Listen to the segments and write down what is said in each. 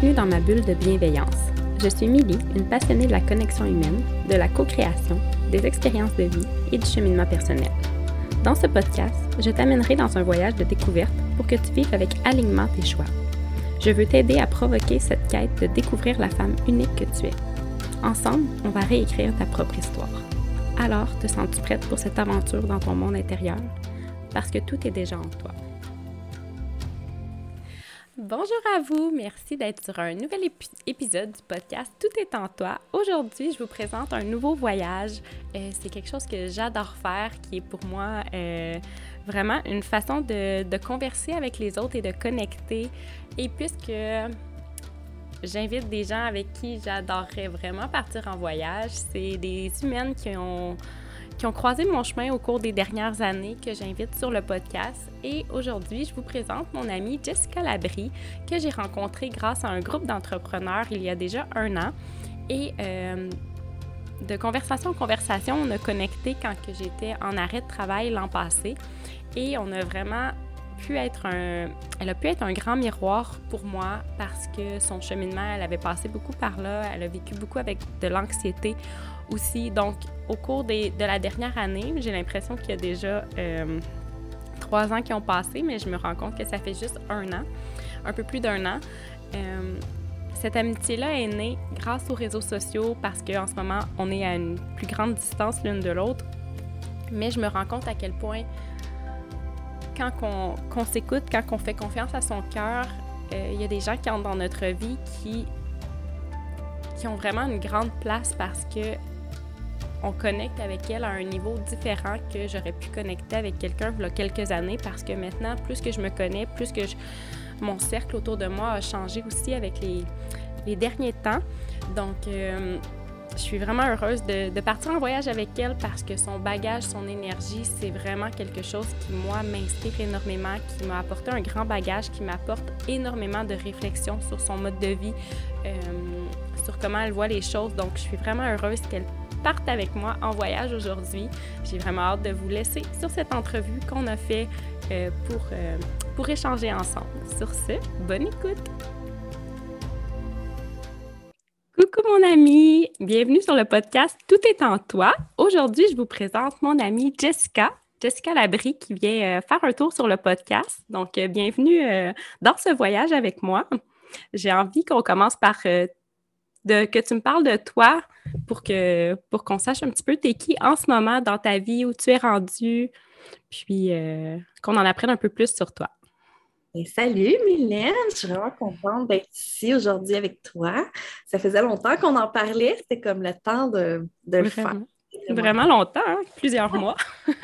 Bienvenue dans ma bulle de bienveillance. Je suis Milly, une passionnée de la connexion humaine, de la co-création, des expériences de vie et du cheminement personnel. Dans ce podcast, je t'amènerai dans un voyage de découverte pour que tu vives avec alignement tes choix. Je veux t'aider à provoquer cette quête de découvrir la femme unique que tu es. Ensemble, on va réécrire ta propre histoire. Alors, te sens-tu prête pour cette aventure dans ton monde intérieur? Parce que tout est déjà en toi. Bonjour à vous, merci d'être sur un nouvel épisode du podcast Tout est en toi. Aujourd'hui, je vous présente un nouveau voyage. Euh, c'est quelque chose que j'adore faire, qui est pour moi euh, vraiment une façon de, de, converser avec les autres et de connecter. Et puisque j'invite des gens avec qui j'adorerais vraiment partir en voyage, c'est des humaines qui ont qui ont croisé mon chemin au cours des dernières années que j'invite sur le podcast. Et aujourd'hui, je vous présente mon amie Jessica Labrie, que j'ai rencontrée grâce à un groupe d'entrepreneurs il y a déjà un an. Et euh, de conversation en conversation, on a connecté quand j'étais en arrêt de travail l'an passé. Et on a vraiment pu être un, elle a pu être un grand miroir pour moi parce que son cheminement, elle avait passé beaucoup par là, elle a vécu beaucoup avec de l'anxiété aussi. Donc, au cours de la dernière année, j'ai l'impression qu'il y a déjà euh, trois ans qui ont passé, mais je me rends compte que ça fait juste un an, un peu plus d'un an. Euh, cette amitié-là est née grâce aux réseaux sociaux parce qu'en ce moment, on est à une plus grande distance l'une de l'autre. Mais je me rends compte à quel point, quand on, s'écoute, quand on fait confiance à son cœur, euh, il y a des gens qui entrent dans notre vie qui, qui ont vraiment une grande place parce que on connecte avec elle à un niveau différent que j'aurais pu connecter avec quelqu'un il y a quelques années parce que maintenant, plus que je me connais, plus que mon cercle autour de moi a changé aussi avec les, derniers temps. Donc, euh, je suis vraiment heureuse de, partir en voyage avec elle parce que son bagage, son énergie, c'est vraiment quelque chose qui, moi, m'inspire énormément, qui m'a apporté un grand bagage, qui m'apporte énormément de réflexion sur son mode de vie, euh, sur comment elle voit les choses. Donc, je suis vraiment heureuse qu'elle partent avec moi en voyage aujourd'hui. J'ai vraiment hâte de vous laisser sur cette entrevue qu'on a fait euh, pour, euh, pour échanger ensemble. Sur ce, bonne écoute! Coucou mon ami, bienvenue sur le podcast Tout est en toi. Aujourd'hui, je vous présente mon amie Jessica. Jessica Labrie qui vient euh, faire un tour sur le podcast. Donc, bienvenue dans ce voyage avec moi. J'ai envie qu'on commence par de, que tu me parles de toi pour que pour qu'on sache un petit peu t'es qui en ce moment dans ta vie, où tu es rendu, puis euh, qu'on en apprenne un peu plus sur toi. Ben, salut Mylène, je suis vraiment contente d'être ici aujourd'hui avec toi. Ça faisait longtemps qu'on en parlait, c'était comme le temps de, de le faire. Vraiment longtemps, hein? plusieurs mois.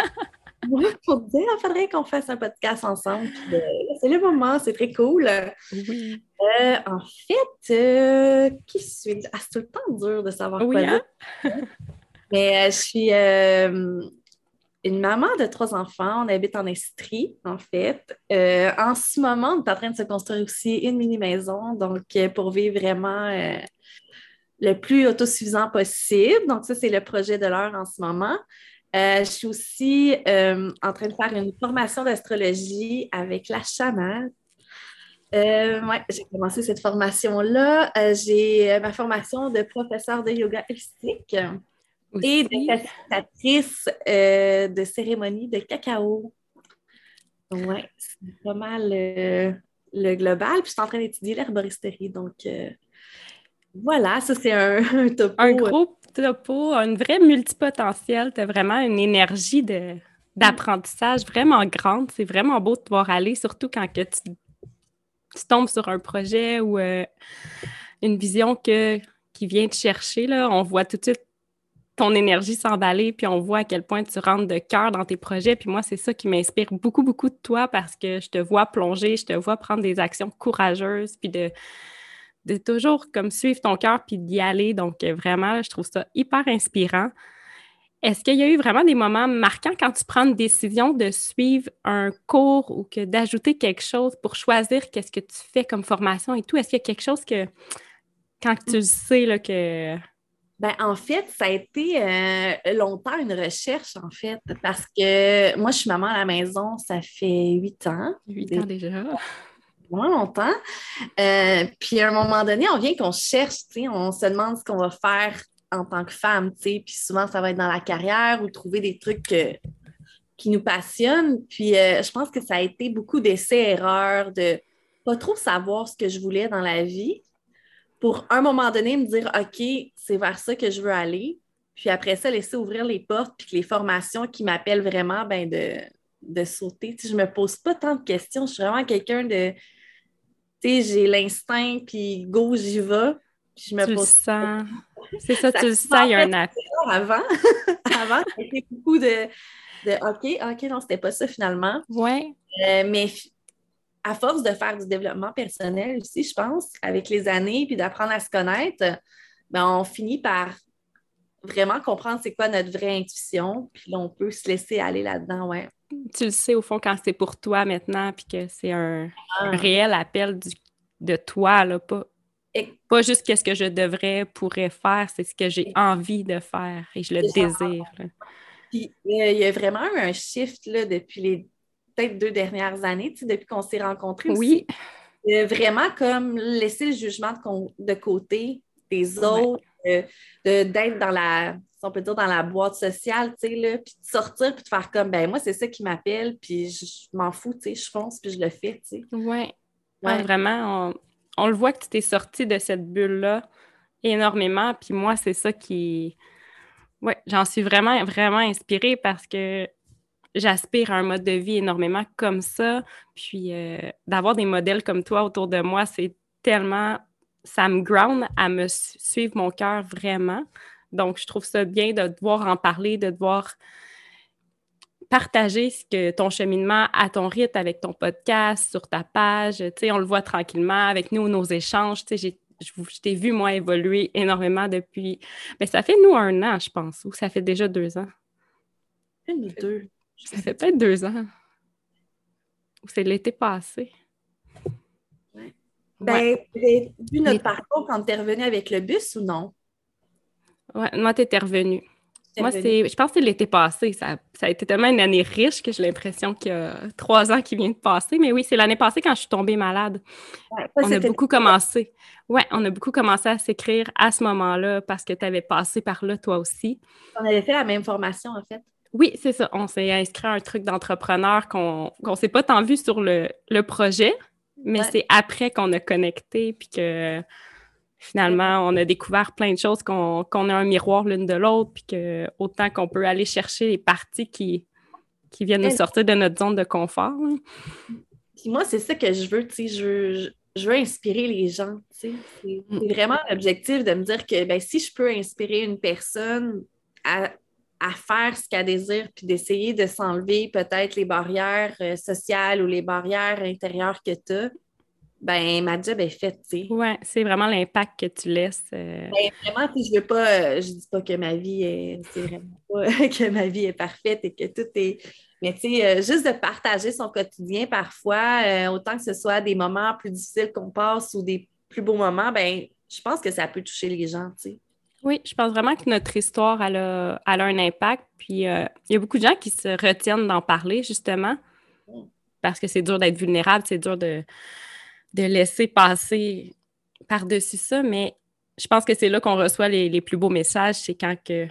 Oui, pour dire, il faudrait qu'on fasse un podcast ensemble. Euh, c'est le moment, c'est très cool. Oui. Euh, en fait, euh, qui suis ah, c'est tout le temps dur de savoir quoi hein? Mais je suis une maman de trois enfants. On habite en Estrie, en fait. en ce moment, on est en train de se construire aussi une mini-maison, donc pour vivre vraiment le plus autosuffisant possible. Donc, ça, c'est le projet de l'heure en ce moment. Euh, je suis aussi euh, en train de faire une formation d'astrologie avec la chamane. Euh, ouais, j'ai commencé cette formation-là. j'ai ma formation de professeur de yoga holistique et de facilitatrice de cérémonie de cacao. Oui, c'est pas mal le global. Puis je suis en train d'étudier l'herboristerie. Donc, voilà, ça c'est un, un topo. Un gros topo, une vraie multipotentielle. Tu as vraiment une énergie de, d'apprentissage vraiment grande. C'est vraiment beau de te voir aller, surtout quand que tu, tombes sur un projet ou euh, une vision que, qui vient te chercher. Là. On voit tout de suite ton énergie s'emballer, puis on voit à quel point tu rentres de cœur dans tes projets. Puis moi, c'est ça qui m'inspire beaucoup, beaucoup de toi parce que je te vois plonger, je te vois prendre des actions courageuses, puis de, toujours comme suivre ton cœur puis d'y aller. Donc, euh, vraiment, je trouve ça hyper inspirant. Est-ce qu'il y a eu vraiment des moments marquants quand tu prends une décision de suivre un cours ou que d'ajouter quelque chose pour choisir qu'est-ce que tu fais comme formation et tout? Est-ce qu'il y a quelque chose que, quand tu sais là, que. Ben, en fait, ça a été euh, longtemps une recherche, en fait, parce que moi, je suis maman à la maison, ça fait huit ans. Huit ans déjà. vraiment longtemps. Euh, puis à un moment donné, on vient qu'on cherche, on se demande ce qu'on va faire en tant que femme, puis souvent ça va être dans la carrière ou trouver des trucs qui nous passionnent. Puis euh, je pense que ça a été beaucoup d'essais-erreurs, de pas trop savoir ce que je voulais dans la vie pour un moment donné me dire OK, c'est vers ça que je veux aller. Puis après ça, laisser ouvrir les portes, puis que les formations qui m'appellent vraiment, ben de, de sauter. je ne me pose pas tant de questions. Je suis vraiment quelqu'un de. Tu sais, j'ai l'instinct, puis go, j'y vais. je me pose. Sens. C'est ça, tu le sens, il y a un appel. Avant, avant, c'était beaucoup de, de OK, OK, non, c'était pas ça finalement. Oui. Euh, mais à force de faire du développement personnel aussi, je pense, avec les années, puis d'apprendre à se connaître, ben, on finit par vraiment comprendre c'est quoi notre vraie intuition, puis on peut se laisser aller là-dedans, ouais. Tu le sais, au fond, quand c'est pour toi maintenant, puis que c'est un, ah. réel appel de toi, là, pas, pas juste qu'est-ce que je devrais, pourrais faire, c'est ce que j'ai envie de faire et je le désire. Puis, il y a vraiment eu un shift là, depuis les peut-être deux dernières années, depuis qu'on s'est rencontrés. Oui. vraiment comme laisser le jugement de, côté des autres, d'être dans la, on peut dire, dans la boîte sociale, tu sais, puis de sortir, puis de faire comme, ben moi, c'est ça qui m'appelle, puis je, m'en fous, tu sais, je fonce, puis je le fais, tu sais. Oui. Ouais. vraiment, on, le voit que tu t'es sorti de cette bulle-là énormément, puis moi, c'est ça qui... Oui, j'en suis vraiment, vraiment inspirée parce que j'aspire à un mode de vie énormément comme ça. Puis euh, d'avoir des modèles comme toi autour de moi, c'est tellement. Ça me ground à me suivre mon cœur vraiment. Donc, je trouve ça bien de devoir en parler, de devoir partager ce que ton cheminement à ton rythme avec ton podcast, sur ta page. Tu sais, on le voit tranquillement avec nous, nos échanges. Tu sais, je t'ai vu, moi, évoluer énormément depuis. Mais ça fait, nous, un an, je pense, ou ça fait déjà deux ans? Une ou deux. Ça fait peut-être deux ans. Ou c'est l'été passé. Ouais. Ben, ouais. vu notre parcours quand tu es revenu avec le bus ou non? Ouais, moi, tu étais revenu. Moi, c'est, je pense que c'est l'été passé. Ça, ça, a été tellement une année riche que j'ai l'impression qu'il y a trois ans qui viennent de passer. Mais oui, c'est l'année passée quand je suis tombée malade. on a beaucoup commencé. Oui, on a beaucoup commencé à s'écrire à ce moment-là parce que tu avais passé par là, toi aussi. On avait fait la même formation, en fait. Oui, c'est ça. On s'est inscrit à un truc d'entrepreneur qu'on ne s'est pas tant vu sur le, projet, mais c'est après qu'on a connecté, puis que finalement, on a découvert plein de choses, qu'on a un miroir l'une de l'autre, puis que autant qu'on peut aller chercher les parties qui, qui viennent nous sortir de notre zone de confort. Hein. Puis moi, c'est ça que je veux, tu sais, je, je, veux inspirer les gens, tu sais. C'est mm. vraiment l'objectif de me dire que ben, si je peux inspirer une personne à à faire ce qu'elle désire, puis d'essayer de s'enlever peut-être les barrières euh, sociales ou les barrières intérieures que tu as, ben ma job est faite, tu sais. Oui, c'est vraiment l'impact que tu laisses. Euh. Ben, vraiment, je veux pas, euh, je dis pas que ma vie est, c'est vraiment pas que ma vie est parfaite et que tout est. Mais tu sais, juste de partager son quotidien parfois, autant que ce soit des moments plus difficiles qu'on passe ou des plus beaux moments, ben je pense que ça peut toucher les gens, tu sais. Oui, je pense vraiment que notre histoire, elle a, un impact. Puis euh, il y a beaucoup de gens qui se retiennent d'en parler, justement, parce que c'est dur d'être vulnérable, c'est dur de, de laisser passer par-dessus ça. Mais je pense que c'est là qu'on reçoit les, plus beaux messages, c'est quand que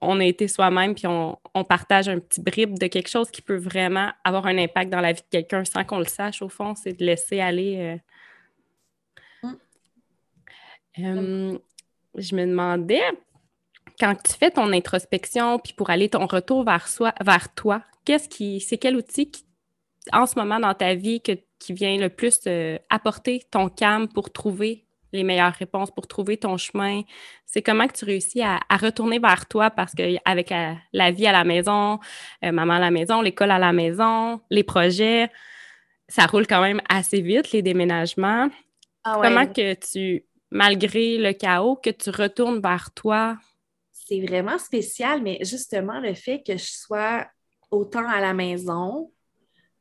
on a été soi-même, puis on, partage un petit bribe de quelque chose qui peut vraiment avoir un impact dans la vie de quelqu'un sans qu'on le sache, au fond, c'est de laisser aller. Euh, mm. euh, je me demandais, quand tu fais ton introspection, puis pour aller ton retour vers, soi, vers toi, qu'est-ce qui, c'est quel outil qui, en ce moment dans ta vie que, qui vient le plus euh, apporter ton calme pour trouver les meilleures réponses, pour trouver ton chemin? C'est comment que tu réussis à, retourner vers toi parce qu'avec la, la, vie à la maison, euh, maman à la maison, l'école à la maison, les projets, ça roule quand même assez vite, les déménagements. Ah comment que tu malgré le chaos, que tu retournes vers toi? C'est vraiment spécial, mais justement, le fait que je sois autant à la maison,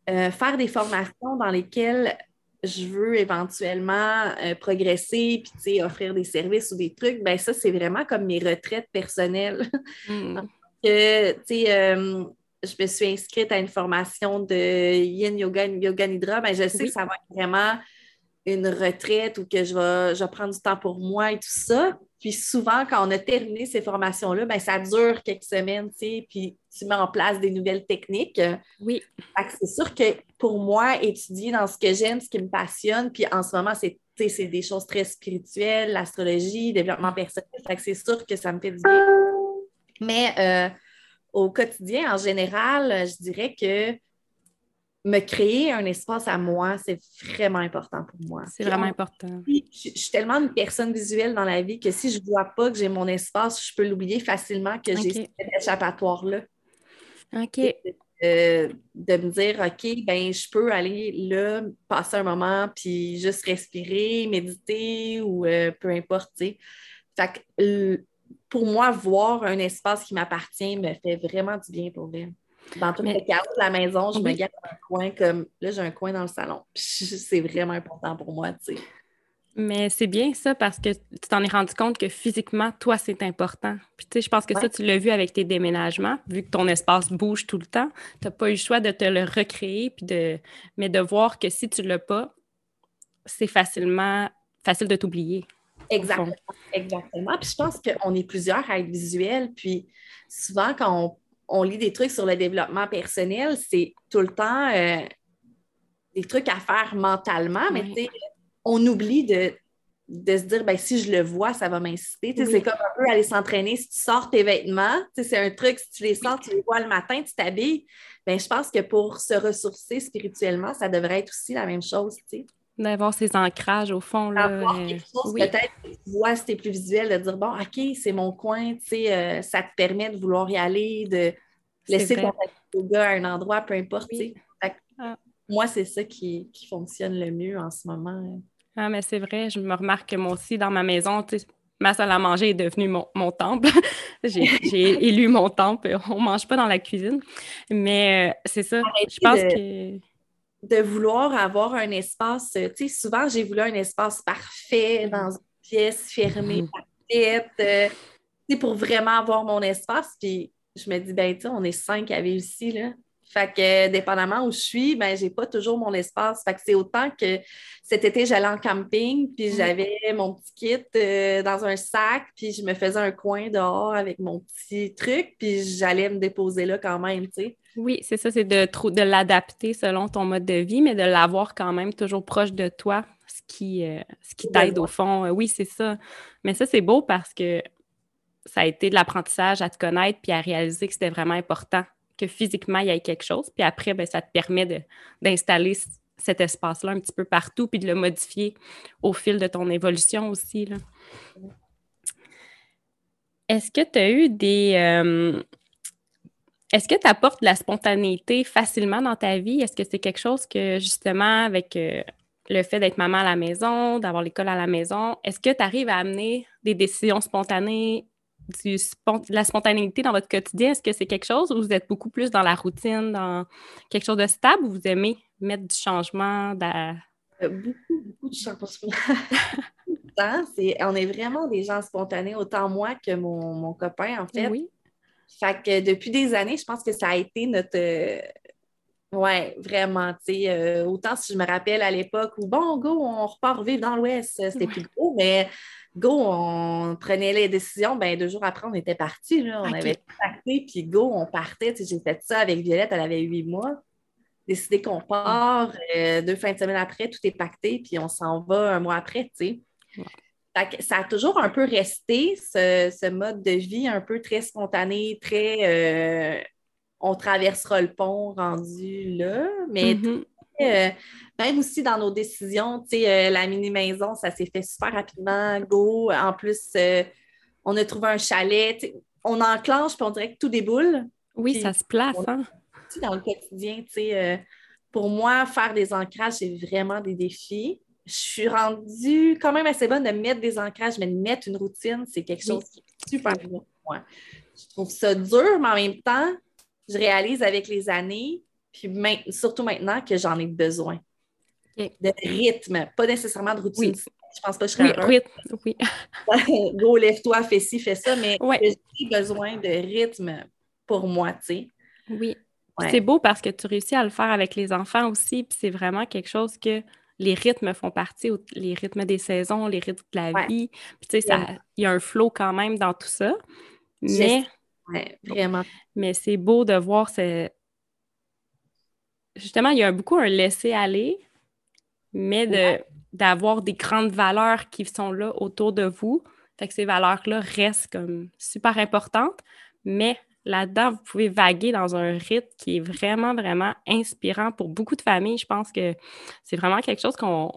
euh, faire des formations dans lesquelles je veux éventuellement euh, progresser puis offrir des services ou des trucs, ben ça, c'est vraiment comme mes retraites personnelles. Hmm. que, euh, je me suis inscrite à une formation de Yin Yoga, Yoga Nidra, ben, je sais que ça va être vraiment une retraite ou que je vais, je vais prendre du temps pour moi et tout ça. Puis souvent, quand on a terminé ces formations-là, ben, ça dure quelques semaines, tu sais, puis tu mets en place des nouvelles techniques. Oui. C'est sûr que pour moi, étudier dans ce que j'aime, ce qui me passionne, puis en ce moment, c'est des choses très spirituelles, l'astrologie, développement personnel. c'est sûr que ça me fait du bien. Mais euh, au quotidien, en général, je dirais que me créer un espace à moi, c'est vraiment important pour moi. C'est vraiment important. Je, suis tellement une personne visuelle dans la vie que si je ne vois pas que j'ai mon espace, je peux l'oublier facilement que j'ai cet échappatoire-là. OK. Euh, de me dire, OK, ben je peux aller là, passer un moment, puis juste respirer, méditer ou euh, peu importe. Fait que, pour moi, voir un espace qui m'appartient me fait vraiment du bien pour vivre. Dans tout le chaos de la maison, je me garde un coin comme là, j'ai un coin dans le salon. C'est vraiment important pour moi, tu sais. Mais c'est bien ça parce que tu t'en es rendu compte que physiquement, toi, c'est important. Puis tu sais, je pense que ça, tu l'as vu avec tes déménagements, vu que ton espace bouge tout le temps. Tu n'as pas eu le choix de te le recréer, puis de... mais de voir que si tu ne l'as pas, c'est facilement facile de t'oublier. Exactement. Exactement. Puis je pense qu'on est plusieurs à être visuels. Puis souvent, quand on on lit des trucs sur le développement personnel, c'est tout le temps euh, des trucs à faire mentalement, mais on oublie de, se dire ben, si je le vois, ça va m'inciter. C'est comme un peu aller s'entraîner. Si tu sors tes vêtements, c'est un truc, si tu les sors, tu les vois le matin, tu t'habilles. Ben, je pense que pour se ressourcer spirituellement, ça devrait être aussi la même chose. D'avoir ces ancrages au fond. Là, euh, peut-être que tu vois si tu es plus visuel, de dire bon, OK, c'est mon coin, euh, ça te permet de vouloir y aller, de laisser ton yoga à un endroit, peu importe. Ah. Moi, c'est ça qui, fonctionne le mieux en ce moment. Ah, mais c'est vrai, je me remarque que moi aussi, dans ma maison, ma salle à manger est devenue mon, temple. J'ai élu mon temple. On ne mange pas dans la cuisine. Mais euh, c'est ça. je pense que de vouloir avoir un espace, tu sais, souvent j'ai voulu un espace parfait dans une pièce fermée, mhm. parfaite, euh, pour vraiment avoir mon espace. Puis je me dis, ben, tu sais, on est cinq à vivre ici, là. Fait que, dépendamment où je suis, ben, j'ai pas toujours mon espace. Fait que c'est autant que cet été, j'allais en camping, puis mhm. j'avais mon petit kit euh, dans un sac, puis je me faisais un coin dehors avec mon petit truc, puis j'allais me déposer là quand même, tu sais. Oui, c'est ça, c'est de, de l'adapter selon ton mode de vie, mais de l'avoir quand même toujours proche de toi, ce qui, euh, ce qui t'aide au fond. Oui, c'est ça. Mais ça, c'est beau parce que ça a été de l'apprentissage à te connaître puis à réaliser que c'était vraiment important que physiquement, il y ait quelque chose. Puis après, ben, ça te permet d'installer cet espace-là un petit peu partout puis de le modifier au fil de ton évolution aussi. Est-ce que tu as eu des, euh, est-ce que tu apportes de la spontanéité facilement dans ta vie? Est-ce que c'est quelque chose que, justement, avec euh, le fait d'être maman à la maison, d'avoir l'école à la maison, est-ce que tu arrives à amener des décisions spontanées, du de la spontanéité dans votre quotidien? Est-ce que c'est quelque chose ou vous êtes beaucoup plus dans la routine, dans quelque chose de stable ou vous aimez mettre du changement? Euh, beaucoup, beaucoup de changement. on est vraiment des gens spontanés, autant moi que mon, mon copain, en fait. Oui. Fait que depuis des années, je pense que ça a été notre. Euh, ouais, vraiment, tu sais. Euh, autant si je me rappelle à l'époque où, bon, go, on repart vivre dans l'Ouest, c'était plus gros, mais go, on prenait les décisions, ben deux jours après, on était partis, là. On avait pacté, puis go, on partait. J'ai fait ça avec Violette, elle avait huit mois. Décidé qu'on part, euh, deux fins de semaine après, tout est pacté, puis on s'en va un mois après, tu sais ça a toujours un peu resté, ce, mode de vie un peu très spontané, très euh, on traversera le pont rendu là, mais mm-hmm. euh, même aussi dans nos décisions, tu sais, euh, la mini-maison, ça s'est fait super rapidement, go. En plus, on a trouvé un chalet, on enclenche, puis on dirait que tout déboule. Oui, ça se place. Hein? Dans le quotidien, tu sais, pour moi, faire des ancrages, c'est vraiment des défis je suis rendue quand même assez bonne de mettre des ancrages, mais de mettre une routine, c'est quelque chose qui est super bon pour moi. Je trouve ça dur, mais en même temps, je réalise avec les années, puis surtout maintenant, que j'en ai besoin. De rythme, pas nécessairement de routine. Je pense pas que je serais oui, oui. Go, lève-toi, fais ci, fais ça, mais j'ai besoin de rythme pour moi, tu sais. Oui. C'est beau parce que tu réussis à le faire avec les enfants aussi, puis c'est vraiment quelque chose que les rythmes font partie, les rythmes des saisons, les rythmes de la vie. Puis tu sais, il y a un flow quand même dans tout ça. Mais, vraiment. Mais c'est beau de voir ce... Justement, il y a beaucoup un laisser-aller, mais d'avoir des grandes valeurs qui sont là autour de vous. Fait que ces valeurs-là restent comme super importantes, mais là-dedans, vous pouvez vaguer dans un rythme qui est vraiment, vraiment inspirant pour beaucoup de familles. Je pense que c'est vraiment quelque chose qu'on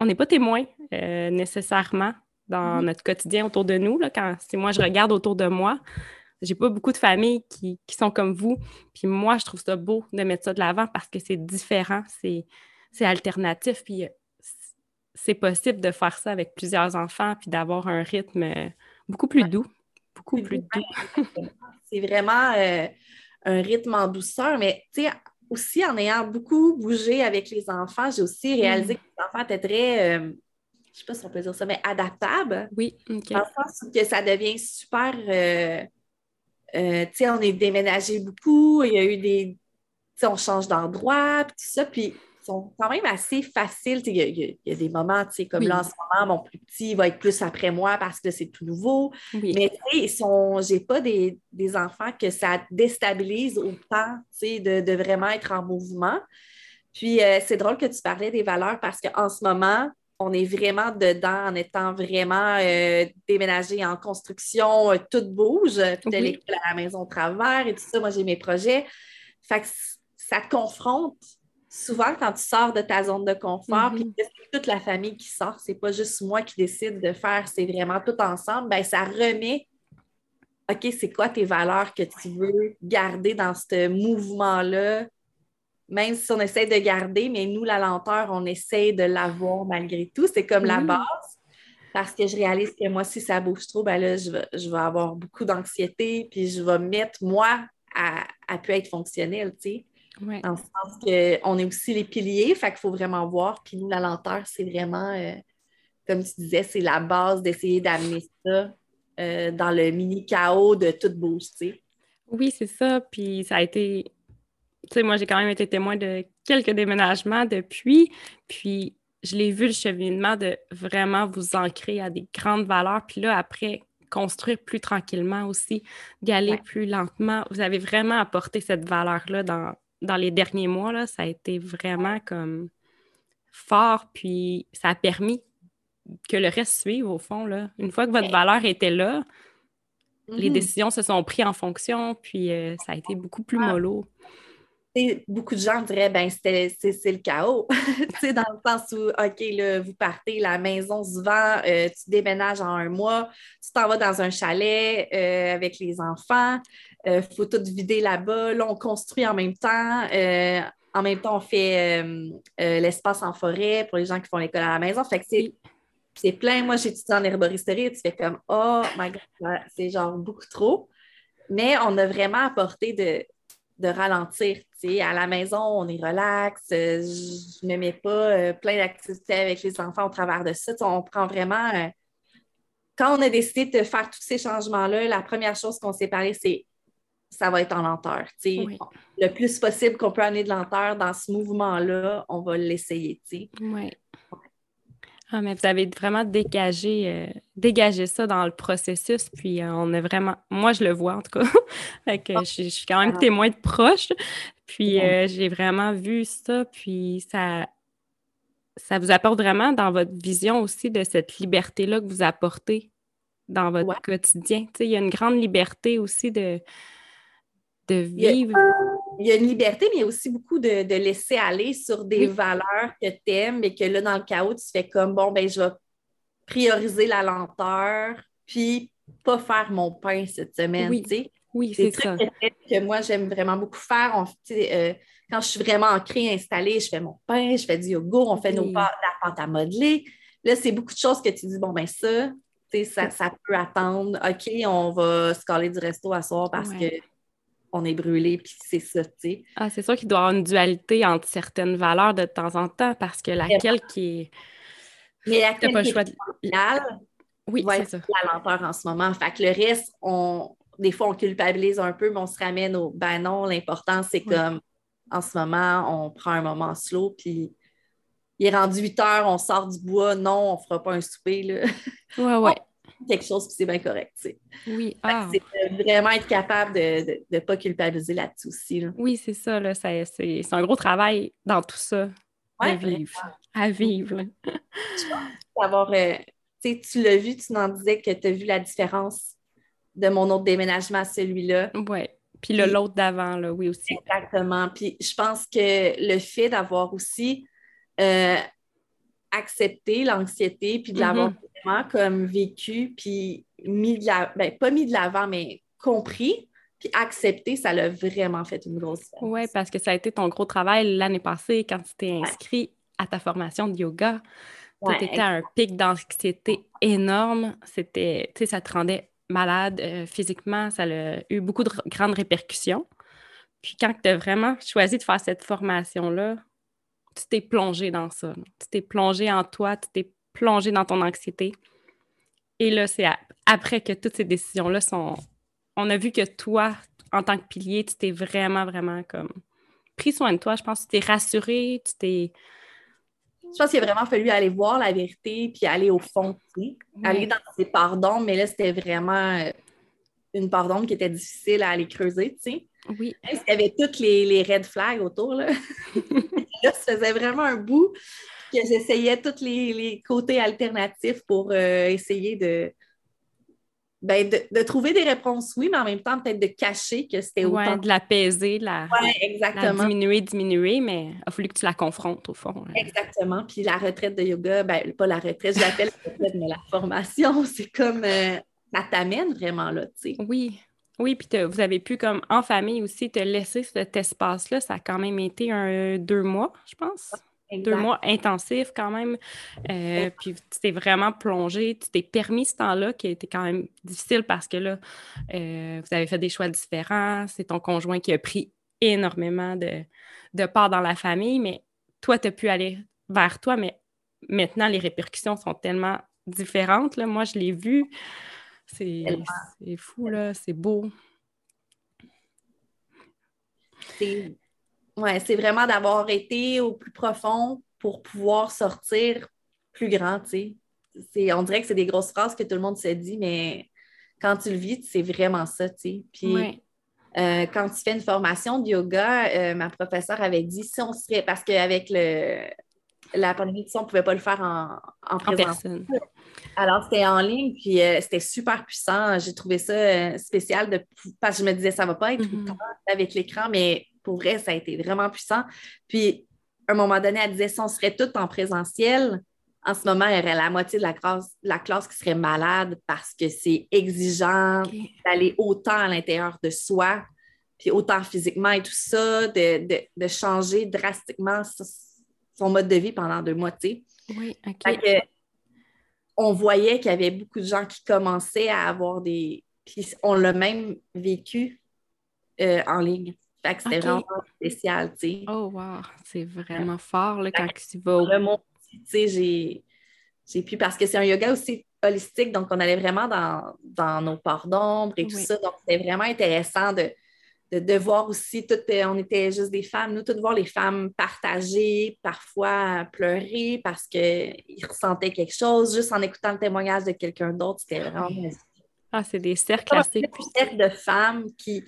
on n'est pas témoin euh, nécessairement dans mm-hmm. notre quotidien autour de nous. Là, quand c'est moi, je regarde autour de moi, j'ai pas beaucoup de familles qui, sont comme vous. Puis moi, je trouve ça beau de mettre ça de l'avant parce que c'est différent, c'est, c'est alternatif. Puis euh, c'est possible de faire ça avec plusieurs enfants puis d'avoir un rythme euh, beaucoup plus doux beaucoup plus doux. c'est vraiment euh, un rythme en douceur, mais tu sais, aussi en ayant beaucoup bougé avec les enfants, j'ai aussi réalisé mm. que les enfants étaient très, euh, je ne sais pas si on peut dire ça, mais adaptables. Oui, OK. Dans le sens que ça devient super. Euh, tu sais, on est déménagé beaucoup, il y a eu des. Tu sais, on change d'endroit, puis tout ça. Puis sont quand même assez faciles. Il y, a des moments, comme là en ce moment, mon plus petit va être plus après moi parce que c'est tout nouveau. Mais je n'ai pas des, enfants que ça déstabilise autant de, de vraiment être en mouvement. Puis euh, c'est drôle que tu parlais des valeurs parce qu'en ce moment, on est vraiment dedans en étant vraiment euh, déménagé en construction, euh, tout bouge, tout est l'école à la maison au travers et tout ça. Moi, j'ai mes projets. Fait que ça te confronte souvent, quand tu sors de ta zone de confort, puis c'est toute la famille qui sort, c'est pas juste moi qui décide de faire, c'est vraiment tout ensemble, ben ça remet OK, c'est quoi tes valeurs que tu veux garder dans ce mouvement-là? Même si on essaie de garder, mais nous, la lenteur, on essaie de l'avoir malgré tout. C'est comme la base. Parce que je réalise que moi, si ça bouge trop, ben là, je vais, je vais avoir beaucoup d'anxiété, puis je vais mettre moi à, à pu être fonctionnel, tu sais. Ouais. Dans le sens qu'on est aussi les piliers, fait qu'il faut vraiment voir. Puis nous, la lenteur, c'est vraiment, euh, comme tu disais, c'est la base d'essayer d'amener ça euh, dans le mini-chaos de toute bouge, Oui, c'est ça. Puis ça a été. Tu sais, moi, j'ai quand même été témoin de quelques déménagements depuis. Puis je l'ai vu le cheminement de vraiment vous ancrer à des grandes valeurs. Puis là, après, construire plus tranquillement aussi, d'y aller plus lentement. Vous avez vraiment apporté cette valeur-là dans, dans les derniers mois, là, ça a été vraiment comme fort, puis ça a permis que le reste suive au fond. Là. Une fois que votre valeur était là, les mm-hmm. décisions se sont prises en fonction, puis euh, ça a été beaucoup plus mollo. Beaucoup de gens diraient ben c'est le chaos. dans le sens où, OK, là, vous partez, la maison se vend, euh, tu déménages en un mois, tu t'en vas dans un chalet euh, avec les enfants, il euh, faut tout vider là-bas. Là, on construit en même temps. En même temps, on fait l'espace en forêt pour les gens qui font l'école à la maison. Fait que c'est, plein. Moi, j'ai étudié en herboristerie. Tu fais comme, oh my God, c'est genre beaucoup trop. Mais on a vraiment apporté de, de ralentir. À la maison, on est relax. Je ne mets pas plein d'activités avec les enfants au travers de ça. on prend vraiment. quand on a décidé de faire tous ces changements-là, la première chose qu'on s'est parlé, c'est ça va être en lenteur. Le plus possible qu'on peut amener de lenteur dans ce mouvement-là, on va l'essayer. Oui. Ah, mais vous avez vraiment dégagé, euh, dégagé ça dans le processus, puis euh, on a vraiment, moi je le vois en tout cas, que ah. je, suis quand même ah. témoin de proche, puis euh, j'ai vraiment vu ça, puis ça, ça vous apporte vraiment dans votre vision aussi de cette liberté-là que vous apportez dans votre quotidien. il y a une grande liberté aussi de, de vivre. Il y, a, une liberté, mais il y a aussi beaucoup de, laisser aller sur des valeurs que tu aimes et que là, dans le chaos, tu fais comme bon, ben je vais prioriser la lenteur, puis pas faire mon pain cette semaine. Oui, oui c'est ça. Que, moi, j'aime vraiment beaucoup faire. Euh, quand je suis vraiment ancrée, installée, je fais mon pain, je fais du yoga, on fait nos pâtes, la pâte à modeler. Là, c'est beaucoup de choses que tu dis, bon, ben ça, ça, ça peut attendre. OK, on va se caler du resto à soir parce que on est brûlé, puis c'est ça, tu sais. Ah, c'est sûr qu'il doit y avoir une dualité entre certaines valeurs de temps en temps, parce que laquelle qui est... Mais laquelle pas qui choix de... oui, c'est ça. la lenteur en ce moment. Fait que le reste, on... des fois, on culpabilise un peu, mais on se ramène au ben non, l'important, c'est comme en ce moment, on prend un moment slow, puis il est rendu 8 heures, on sort du bois, non, on fera pas un souper. Là. Ouais, ouais. Quelque chose, puis c'est bien correct. Oui. Ah. C'est vraiment être capable de ne pas culpabiliser là-dessus aussi. Oui, c'est ça. Là, c'est, un gros travail dans tout ça. à vivre. À vivre. Avoir, euh, tu l'as vu, tu m'en disais que tu as vu la différence de mon autre déménagement à celui-là. Oui. Puis le l'autre d'avant, là, oui aussi. Exactement. Puis je pense que le fait d'avoir aussi euh, accepté l'anxiété, puis de l'avoir mm-hmm. vraiment comme vécu, puis mis de la... Ben, pas mis de l'avant, mais compris, puis accepté, ça l'a vraiment fait une grosse différence. Oui, parce que ça a été ton gros travail l'année passée quand tu t'es inscrit à ta formation de yoga. tu étais à un pic d'anxiété énorme. C'était, tu sais, ça te rendait malade euh, physiquement, ça a eu beaucoup de grandes répercussions. Puis quand tu as vraiment choisi de faire cette formation-là, tu t'es plongé dans ça. Tu t'es plongé en toi, tu t'es plongé dans ton anxiété. Et là, c'est après que toutes ces décisions-là sont. On a vu que toi, en tant que pilier, tu t'es vraiment, vraiment comme pris soin de toi. Je pense que tu t'es rassuré, tu t'es je pense qu'il a vraiment fallu aller voir la vérité puis aller au fond, aller dans ses pardons, mais là, c'était vraiment une pardon qui était difficile à aller creuser, tu sais. Oui. Il y avait toutes les, les red flags autour, là. là, ça faisait vraiment un bout que j'essayais tous les, côtés alternatifs pour euh, essayer de, ben, de, trouver des réponses, oui, mais en même temps, peut-être de cacher que c'était autant. de l'apaiser, la, exactement. diminuer, diminuer, mais il a fallu que tu la confrontes au fond. Exactement. Puis la retraite de yoga, ben, pas la retraite, je l'appelle la retraite, mais la formation, c'est comme euh, ça t'amène vraiment là, tu sais. Oui. Oui, puis vous avez pu, comme en famille aussi, te laisser cet espace-là. Ça a quand même été un deux mois, je pense deux mois intensifs quand même. Euh, puis tu t'es vraiment plongé, tu t'es permis ce temps-là qui a été quand même difficile parce que là, euh, vous avez fait des choix différents. C'est ton conjoint qui a pris énormément de, de part dans la famille, mais toi, tu as pu aller vers toi, mais maintenant, les répercussions sont tellement différentes. Là. Moi, je l'ai vu. C'est fou, là. C'est beau. C'est Ouais, vraiment d'avoir été au plus profond pour pouvoir sortir plus grand, tu sais. On dirait que c'est des grosses phrases que tout le monde se dit, mais quand tu le vis, c'est vraiment ça, tu sais. Puis euh, quand tu fais une formation de yoga, euh, ma professeure avait dit si on serait, parce qu'avec le la pandémie, on ne pouvait pas le faire en, en, Personne. Alors, c'était en ligne, puis euh, c'était super puissant. J'ai trouvé ça spécial de, parce que je me disais, ça ne va pas être temps avec l'écran, mais pour vrai, ça a été vraiment puissant. Puis, à un moment donné, elle disait si on serait toutes en présentiel, en ce moment, il y aurait la moitié de la classe, la classe qui serait malade parce que c'est exigeant d'aller autant à l'intérieur de soi, puis autant physiquement et tout ça, de, changer drastiquement son mode de vie pendant deux mois, tu sais. Oui, OK. on voyait qu'il y avait beaucoup de gens qui commençaient à avoir des... Puis on l'a même vécu euh, en ligne. Fait que c'était vraiment spécial, tu sais. Oh, wow! C'est vraiment fort, là, quand tu vas au... tu sais, j'ai... J'ai pu, parce que c'est un yoga aussi holistique, donc on allait vraiment dans, dans nos parts d'ombre et tout ça. Donc, c'était vraiment intéressant de, de, voir aussi, toutes, on était juste des femmes, nous, toutes voir les femmes partager, parfois pleurer parce qu'ils ressentaient quelque chose, juste en écoutant le témoignage de quelqu'un d'autre, c'était vraiment... Ah, c'est des cercles assez... Des cercles de femmes qui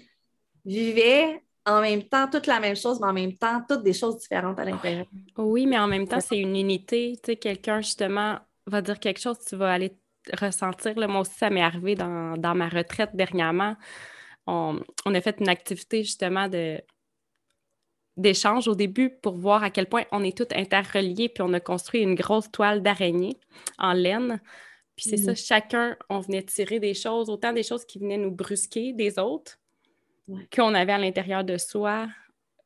vivaient en même temps toute la même chose, mais en même temps toutes des choses différentes à l'intérieur. Oui, mais en même temps, c'est une unité. Tu sais, quelqu'un, justement, va dire quelque chose, tu vas aller ressentir. Là, moi aussi, ça m'est arrivé dans, ma retraite dernièrement. On, a fait une activité, justement, de d'échange au début pour voir à quel point on est tous interreliés, puis on a construit une grosse toile d'araignée en laine. Puis c'est ça, mmh. chacun, on venait tirer des choses, autant des choses qui venaient nous brusquer des autres, qu'on avait à l'intérieur de soi,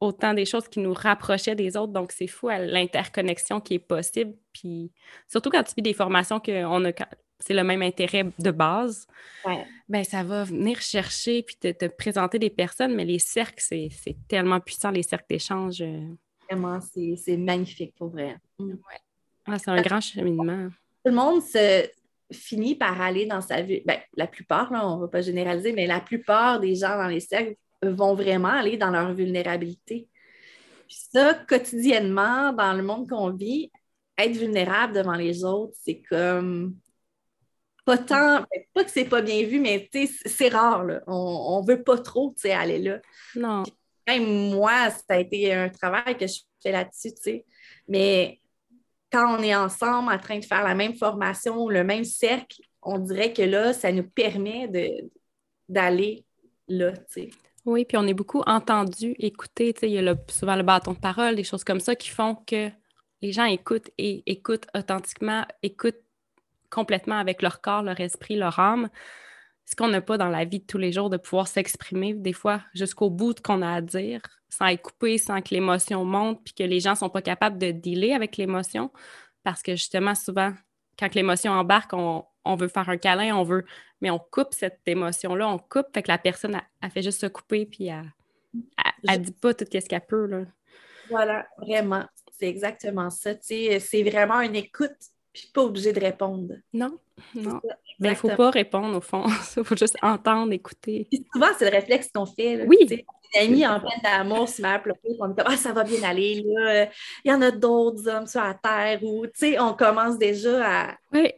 autant des choses qui nous rapprochaient des autres. Donc, c'est fou l'interconnexion qui est possible. Puis, surtout quand tu vis des formations que on a, c'est le même intérêt de base, ben, ça va venir chercher puis te, présenter des personnes. Mais les cercles, c'est tellement puissant, les cercles d'échange. Euh. Vraiment, c'est magnifique pour vrai. Mm. Ah, c'est un grand cheminement. Tout le monde se, finit par aller dans sa vie. Ben, la plupart, on ne va pas généraliser, mais la plupart des gens dans les cercles vont vraiment aller dans leur vulnérabilité. Puis ça, quotidiennement, dans le monde qu'on vit, être vulnérable devant les autres, c'est comme pas tant, ben, pas que c'est pas bien vu, mais c'est rare. Là. On ne veut pas trop aller là. Non. même moi, ça a été un travail que je fais là-dessus, tu sais. Mais quand on est ensemble en train de faire la même formation, le même cercle, on dirait que là, ça nous permet d'aller là, tu sais. Oui, puis on est beaucoup entendu, écouté, tu sais, il y a souvent le bâton de parole, des choses comme ça qui font que les gens écoutent et écoutent authentiquement, écoutent complètement avec leur corps, leur esprit, leur âme. Ce qu'on n'a pas dans la vie de tous les jours, de pouvoir s'exprimer des fois jusqu'au bout de ce qu'on a à dire, sans être coupé, sans que l'émotion monte, puis que les gens ne sont pas capables de dealer avec l'émotion. Parce que justement, souvent, quand l'émotion embarque, on, veut faire un câlin, on veut, mais on coupe cette émotion-là, on coupe, fait que la personne, a, fait juste se couper, puis elle, ne dit pas tout ce qu'elle peut. Là. Voilà, vraiment. C'est exactement ça. C'est vraiment une écoute, puis pas obligé de répondre. Non, non. Mais il ne faut pas répondre, au fond. Il faut juste entendre, écouter. souvent, c'est le réflexe qu'on fait. oui. Une amie en pleine d'amour se met à pleurer, on dit ah, ça va bien aller, là. il y en a d'autres hommes sur la terre, ou, tu sais, on commence déjà à... Oui.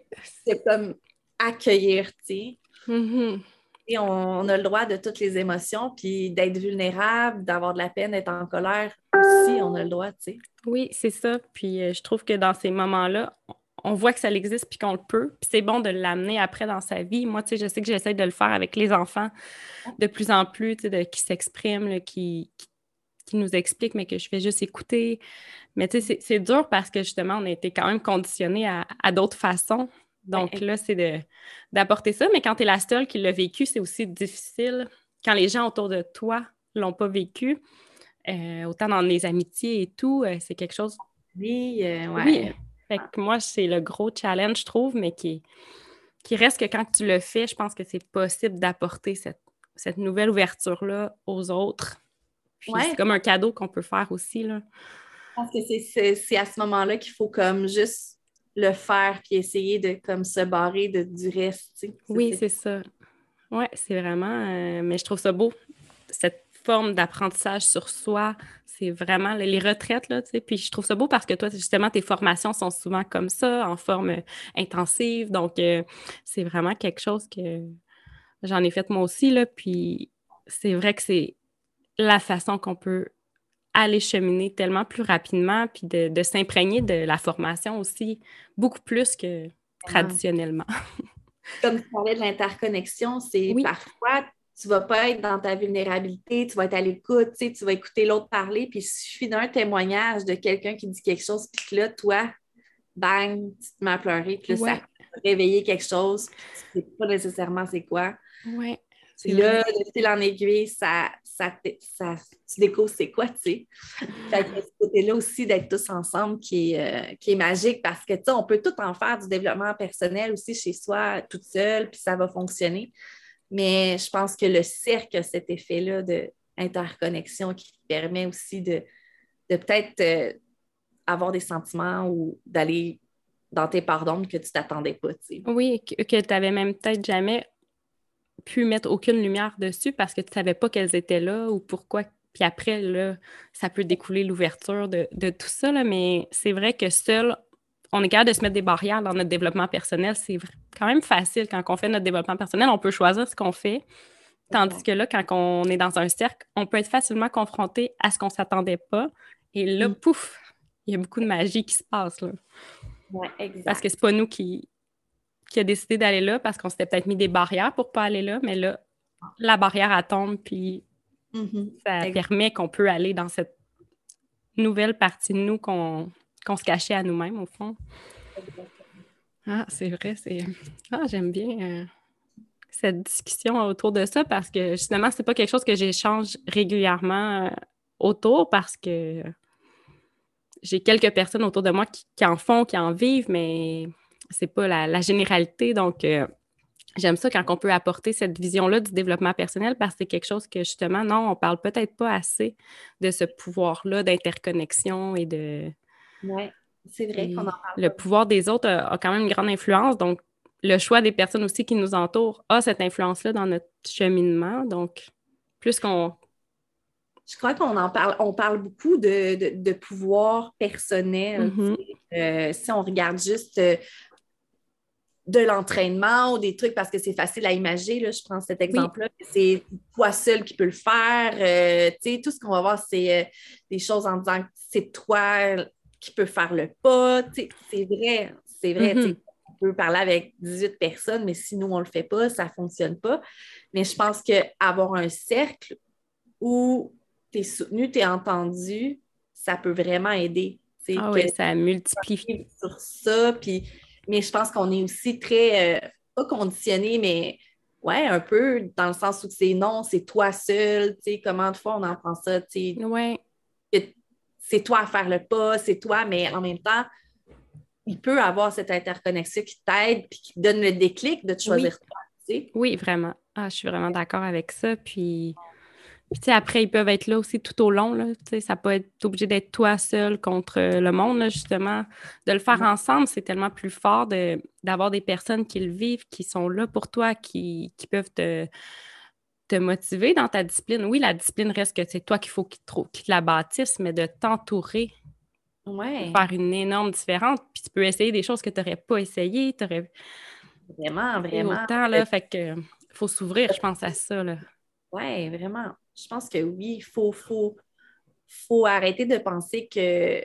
C'est comme accueillir, tu sais. Mm-hmm. Et on, a le droit de toutes les émotions, puis d'être vulnérable, d'avoir de la peine, d'être en colère aussi, on a le droit, tu sais. Oui, c'est ça. Puis euh, je trouve que dans ces moments-là, on voit que ça existe puis qu'on le peut. Puis c'est bon de l'amener après dans sa vie. Moi, tu sais, je sais que j'essaie de le faire avec les enfants de plus en plus, tu sais, qui s'expriment, qui, qui, nous expliquent, mais que je fais juste écouter. Mais tu sais, c'est dur parce que justement, on a été quand même conditionnés à, à d'autres façons. Donc là, c'est d'apporter ça. Mais quand tu es la seule qui l'a vécu, c'est aussi difficile. Quand les gens autour de toi l'ont pas vécu, euh, autant dans les amitiés et tout, euh, c'est quelque chose. Oui, euh, ouais. Fait que moi, c'est le gros challenge, je trouve, mais qui, qui reste que quand tu le fais, je pense que c'est possible d'apporter cette, cette nouvelle ouverture-là aux autres. C'est comme un cadeau qu'on peut faire aussi. Là. Je pense que c'est à ce moment-là qu'il faut comme juste le faire puis essayer de comme se barrer de, du reste. Oui, c'est ça. Oui, c'est vraiment. Euh, mais je trouve ça beau, cette forme d'apprentissage sur soi. C'est vraiment les retraites, là, tu sais. Puis je trouve ça beau parce que toi, justement, tes formations sont souvent comme ça, en forme euh, intensive. Donc, euh, c'est vraiment quelque chose que j'en ai fait moi aussi, là. Puis c'est vrai que c'est la façon qu'on peut aller cheminer tellement plus rapidement, puis de, s'imprégner de la formation aussi, beaucoup plus que traditionnellement. Comme tu parlais de l'interconnexion, c'est parfois tu vas pas être dans ta vulnérabilité, tu vas être à l'écoute, tu vas écouter l'autre parler, puis il suffit d'un témoignage de quelqu'un qui dit quelque chose, puis là, toi, bang, tu te mets à pleurer, puis là, ça va réveiller quelque chose, tu sais pas nécessairement c'est quoi. Oui. Puis là, le fil en aiguille, ça, ça, ça, tu découvres c'est quoi, tu sais. Fait que ce côté-là aussi d'être tous ensemble qui est, euh, qui est magique parce que, tu sais, on peut tout en faire du développement personnel aussi chez soi, toute seule, puis ça va fonctionner. Mais je pense que le cercle a cet effet-là d'interconnexion qui permet aussi de, peut-être euh, avoir des sentiments ou d'aller dans tes pardons que tu t'attendais pas. Oui, que, tu n'avais même peut-être jamais pu mettre aucune lumière dessus parce que tu ne savais pas qu'elles étaient là ou pourquoi. Puis après, là, ça peut découler l'ouverture de, tout ça, mais c'est vrai que seul, on est capable de se mettre des barrières dans notre développement personnel. C'est quand même facile quand on fait notre développement personnel. On peut choisir ce qu'on fait. Tandis que là, quand on est dans un cercle, on peut être facilement confronté à ce qu'on ne s'attendait pas. Et là, mm. pouf, il y a beaucoup de magie qui se passe. Là. Parce que c'est pas nous qui, qui a décidé d'aller là parce qu'on s'était peut-être mis des barrières pour pas aller là, mais là, la barrière elle tombe, puis mm-hmm. ça permet qu'on peut aller dans cette nouvelle partie de nous qu'on qu'on se cachait à nous-mêmes, au fond. Ah, c'est vrai, c'est. Ah, j'aime bien euh, cette discussion autour de ça parce que justement, c'est pas quelque chose que j'échange régulièrement euh, autour parce que j'ai quelques personnes autour de moi qui, en font, qui en vivent, mais c'est pas la, généralité. Donc, euh, j'aime ça quand on peut apporter cette vision-là du développement personnel parce que c'est quelque chose que justement, non, on parle peut-être pas assez de ce pouvoir-là d'interconnexion et de oui, c'est vrai qu'on en parle. Le pouvoir des autres a, quand même une grande influence. Donc, le choix des personnes aussi qui nous entourent a cette influence-là dans notre cheminement. Donc, plus qu'on je crois qu'on en parle, on parle beaucoup de, pouvoir personnel. Mm-hmm. Euh, si on regarde juste euh, de l'entraînement ou des trucs parce que c'est facile à imaginer, là, je prends cet exemple-là, c'est toi seul qui peux le faire. Euh, tout ce qu'on va voir, c'est des choses en disant que c'est toi qui peux faire le pas. C'est vrai, c'est vrai. Mm-hmm. On peut parler avec 18 personnes, mais si nous, on ne le fait pas, ça ne fonctionne pas. Mais je pense qu'avoir un cercle où tu es soutenu, tu es entendu, ça peut vraiment aider. Ah oui, ça multiplie. Sur ça, puis, mais je pense qu'on est aussi très, euh, pas conditionné, mais ouais, un peu dans le sens où c'est non, c'est toi seul, tu sais, comment de fois on en prend ça, tu sais. Ouais. C'est toi à faire le pas, c'est toi, mais en même temps, il peut avoir cette interconnexion qui t'aide puis qui donne le déclic de te choisir toi, tu sais. Oui, vraiment. Ah, je suis vraiment d'accord avec ça, puis puis, après, ils peuvent être là aussi tout au long. Là, ça peut être obligé d'être toi seul contre le monde, justement. De le faire ensemble, c'est tellement plus fort d'avoir des personnes qui le vivent, qui sont là pour toi, qui, peuvent te, te motiver dans ta discipline? Oui, la discipline reste que c'est toi qu'il faut qu'il te, la bâtisse, mais de t'entourer. Ouais. Faire une énorme différence. Puis tu peux essayer des choses que tu n'aurais pas essayé. Vraiment, vraiment. Autant, là, fait que faut s'ouvrir, je pense, à ça. Oui, vraiment je pense que oui, il faut, faut, faut arrêter de penser que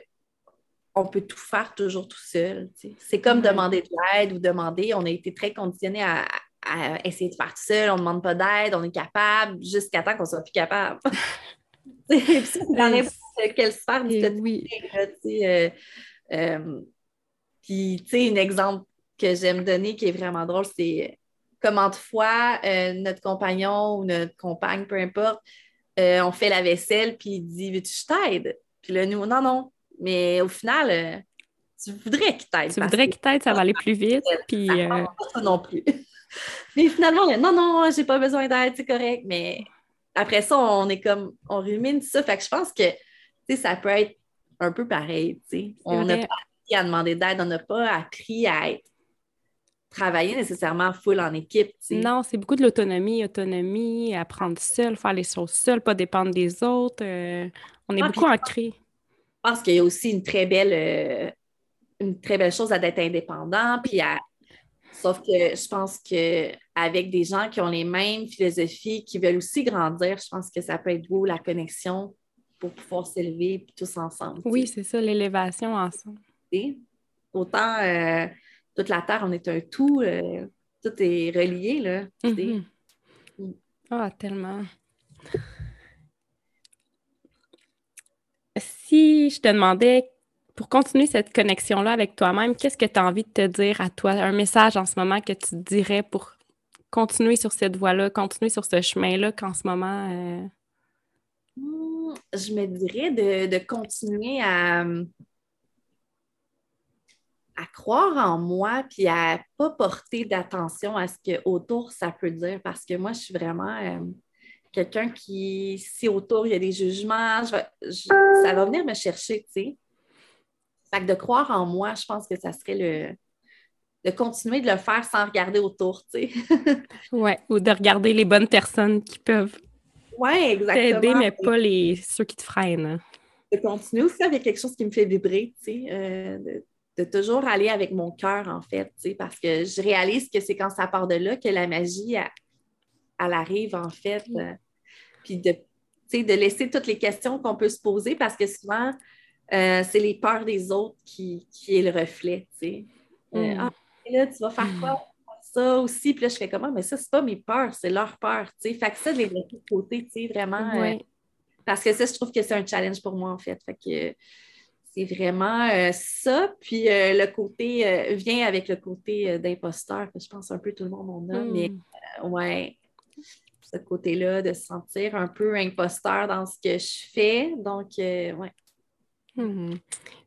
on peut tout faire toujours tout seul. C'est comme demander de l'aide ou demander. On a été très conditionnés à, essayer de faire tout seul. On ne demande pas d'aide, on est capable jusqu'à temps qu'on soit plus capable. c'est dans n'importe quelle sphère du oui. Euh, euh, puis, tu sais, un exemple que j'aime donner qui est vraiment drôle, c'est comment de fois euh, notre compagnon ou notre compagne, peu importe, euh, on fait la vaisselle, puis il dit Veux-tu que je t'aide? Puis là, nous, non, non. Mais au final, euh, tu voudrais qu'il t'aide. Tu voudrais qu'il t'aide, ça va aller plus vite. Puis, pas non plus. Mais finalement, non, non, j'ai pas besoin d'aide, c'est correct. Mais après ça, on est comme, on rumine ça. Fait que je pense que, ça peut être un peu pareil, On n'a pas appris à demander d'aide, on n'a pas appris à être travailler nécessairement full en équipe. Non, c'est beaucoup de l'autonomie, autonomie, apprendre seul, faire les choses seul, pas dépendre des autres. Euh, on est ah, beaucoup ancré. Je pense qu'il y a aussi une très belle, euh, une très belle chose à d'être indépendant, puis Sauf que je pense qu'avec des gens qui ont les mêmes philosophies, qui veulent aussi grandir, je pense que ça peut être beau, la connexion pour pouvoir s'élever tous ensemble. Oui, c'est ça, l'élévation ensemble. Autant euh, toute la Terre, on est un tout, euh, tout est relié, là. Mm-hmm. Mm. Ah, tellement. Si je te demandais, pour continuer cette connexion-là avec toi-même, qu'est-ce que tu as envie de te dire à toi? Un message en ce moment que tu dirais pour continuer sur cette voie-là, continuer sur ce chemin-là qu'en ce moment... Euh, hmm, je me dirais de continuer à à croire en moi puis à pas porter d'attention à ce que autour ça peut dire parce que moi je suis vraiment euh, quelqu'un qui si autour il y a des jugements ça va venir me chercher tu sais fait que de croire en moi je pense que ça serait le de continuer de le faire sans regarder autour tu sais. Ouais ou de regarder les bonnes personnes qui peuvent ouais exactement. t'aider mais pas les ceux qui te freinent de continuer aussi avec quelque chose qui me fait vibrer tu sais euh, de toujours aller avec mon cœur, en fait, parce que je réalise que c'est quand ça part de là que la magie, elle, arrive, en fait. Euh, puis de, de laisser toutes les questions qu'on peut se poser parce que souvent, euh, c'est les peurs des autres qui, qui est le reflet, tu sais. Euh, mm. ah, là, tu vas faire quoi? Ça aussi. Puis là, je fais comment? Mais ça, c'est pas mes peurs, c'est leur peur, tu sais. Fait que ça, de les laisser de côté, tu sais, vraiment. parce que ça, je trouve que c'est un challenge pour moi, en fait. Fait que c'est vraiment euh, ça. Puis euh, le côté euh, vient avec le côté d'imposteur que je pense un peu tout le monde en a. Mais hmm. ouais, ce côté-là de se sentir un peu imposteur dans ce que je fais. Donc, ouais. Hmm.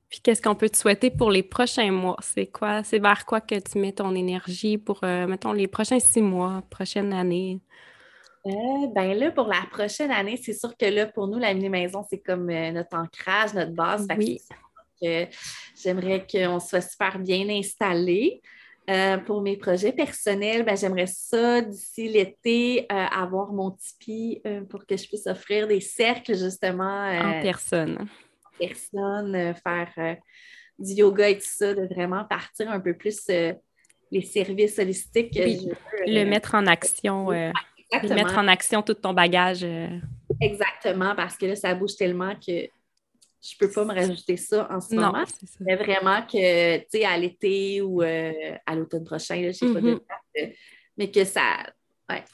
Puis qu'est-ce qu'on peut te souhaiter pour les prochains mois? C'est quoi? C'est vers quoi que tu mets ton énergie pour, mettons, les prochains six mois, prochaine année? Euh, ben là, pour la prochaine année, c'est sûr que là, pour nous, la mini-maison, c'est comme euh, notre ancrage, notre base. Oui. J'aimerais qu'on soit super bien installé. Euh, pour mes projets personnels, ben, j'aimerais ça d'ici l'été euh, avoir mon Tipeee euh, pour que je puisse offrir des cercles justement. en personne. En personne, faire du yoga et tout ça, de vraiment partir un peu plus les services holistiques. le mettre en action. mettre en action tout ton bagage. Exactement, parce que là, ça bouge tellement que je peux pas me rajouter ça en ce moment. Mais vraiment que, tu sais, à l'été ou euh, à l'automne prochain, je sais pas de mm-hmm. mais que ça.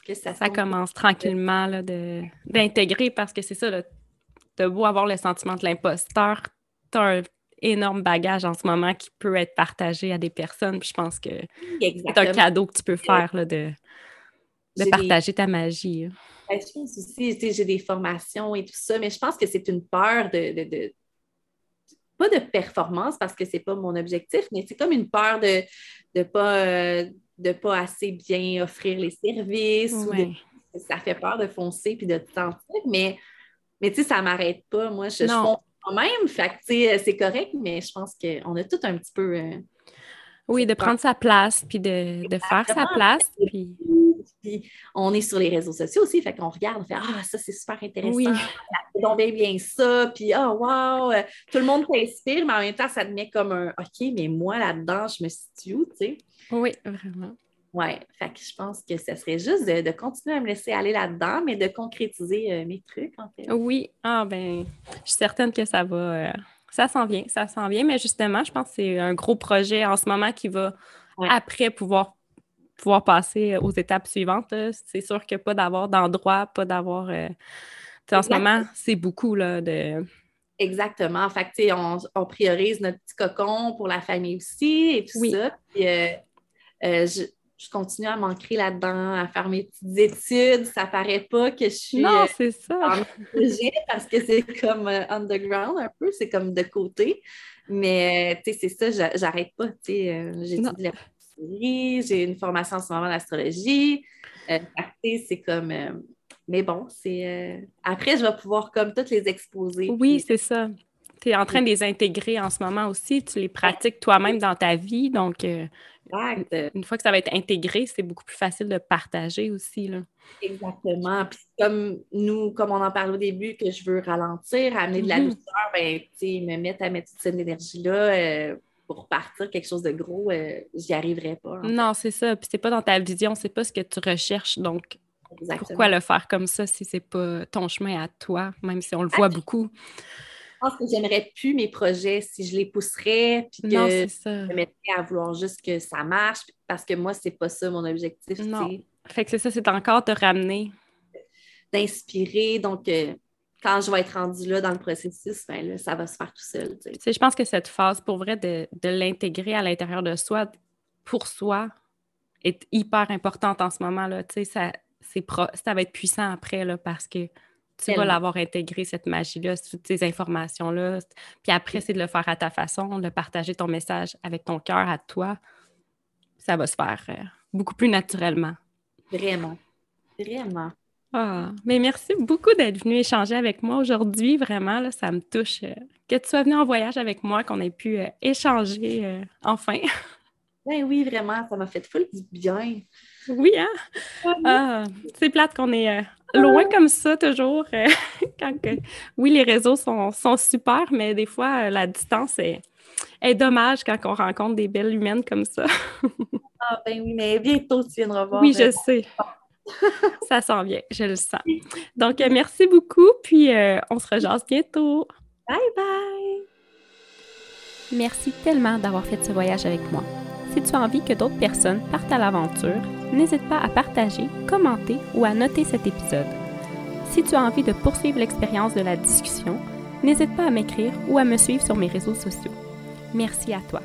que ça, ça commence tranquillement d'intégrer parce que c'est ça, as beau avoir le sentiment de l'imposteur, tu as un énorme bagage en ce moment qui peut être partagé à des personnes. Puis je pense que c'est un cadeau que tu peux faire là, de, de partager ta magie. Ben, je pense aussi, j'ai des formations et tout ça, mais je pense que c'est une peur de, pas de performance parce que c'est pas mon objectif, mais c'est comme une peur de ne pas, euh, de pas assez bien offrir les services ça fait peur de foncer puis de te sentir, mais, mais tu sais, ça m'arrête pas. Moi, je, fonce quand même, fait c'est correct, mais je pense qu'on a tout un petit peu. Euh, oui, de prendre sa place, puis de, de faire sa place. Puis... Puis on est sur les réseaux sociaux aussi, fait qu'on regarde, on fait Ah, ça c'est super intéressant, oui. donc bien, bien ça, puis ah, oh, wow, tout le monde t'inspire, mais en même temps, ça te met comme un OK, mais moi là-dedans, je me situe où, tu sais? Oui, vraiment. Oui, fait que je pense que ce serait juste de, continuer à me laisser aller là-dedans, mais de concrétiser euh, mes trucs, en fait. Oui, ah ben, je suis certaine que ça va. Euh, ça s'en vient, ça s'en vient, mais justement, je pense que c'est un gros projet en ce moment qui va après pouvoir pouvoir passer aux étapes suivantes. C'est sûr que pas d'avoir d'endroit, pas d'avoir. Euh, en ce moment, c'est beaucoup là, de. Exactement. Fait que, on, on priorise notre petit cocon pour la famille aussi et tout ça. Puis, euh, euh, je, je, continue à m'ancrer là-dedans, à faire mes petites études. Ça paraît pas que je suis. Non, c'est ça. parce que c'est comme underground un peu, c'est comme de côté. Mais, tu sais, c'est ça, j'arrête pas. Tu sais, j'étudie la j'ai une formation en ce moment d'astrologie. Euh, c'est comme. Euh, mais bon, c'est. Euh, après, je vais pouvoir comme toutes les exposer. Oui, c'est ça. Tu es en train de les intégrer en ce moment aussi. Tu les pratiques toi-même dans ta vie. Donc, une fois que ça va être intégré, c'est beaucoup plus facile de partager aussi. Là. Exactement. Puis comme nous, comme on en parlait au début, que je veux ralentir, amener de la mm-hmm. douceur, ben, me mettre à mettre toute cette énergie-là pour partir quelque chose de gros, euh, j'y arriverais pas. Non, c'est ça. Puis c'est pas dans ta vision, c'est pas ce que tu recherches. Donc, pourquoi le faire comme ça si c'est pas ton chemin à toi, même si on le voit beaucoup? Pense que j'aimerais plus mes projets si je les pousserais, puis que je me mettrais à vouloir juste que ça marche, parce que moi, c'est pas ça mon objectif. Non. Fait que c'est ça, c'est encore te ramener. D'inspirer. Donc, euh, quand je vais être rendue là dans le processus, ben là, ça va se faire tout seul. je pense que cette phase, pour vrai, de, l'intégrer à l'intérieur de soi, pour soi, est hyper importante en ce moment-là. Ça, ça va être puissant après là, parce que tu vas l'avoir intégré, cette magie-là, toutes ces informations-là. Puis après, c'est de le faire à ta façon, de partager ton message avec ton cœur à toi. Ça va se faire euh, beaucoup plus naturellement. Vraiment. Vraiment. Ah, mais merci beaucoup d'être venu échanger avec moi aujourd'hui. Vraiment, là, ça me touche euh, que tu sois venu en voyage avec moi, qu'on ait pu euh, échanger enfin. Ben oui, vraiment, ça m'a fait full du bien. Oui, hein? Ah, c'est plate qu'on est loin comme ça toujours. quand Oui, les réseaux sont, sont, super, mais des fois, la distance est, est dommage quand on rencontre des belles humaines comme ça. ah ben oui, mais bientôt tu viendras voir. Oui, je sais. ça s'en vient, je le sens. Donc, euh, merci beaucoup, puis euh, on se rejoint bientôt. Bye bye! Merci tellement d'avoir fait ce voyage avec moi. Si tu as envie que d'autres personnes partent à l'aventure, n'hésite pas à partager, commenter ou à noter cet épisode. Si tu as envie de poursuivre l'expérience de la discussion, n'hésite pas à m'écrire ou à me suivre sur mes réseaux sociaux. Merci à toi.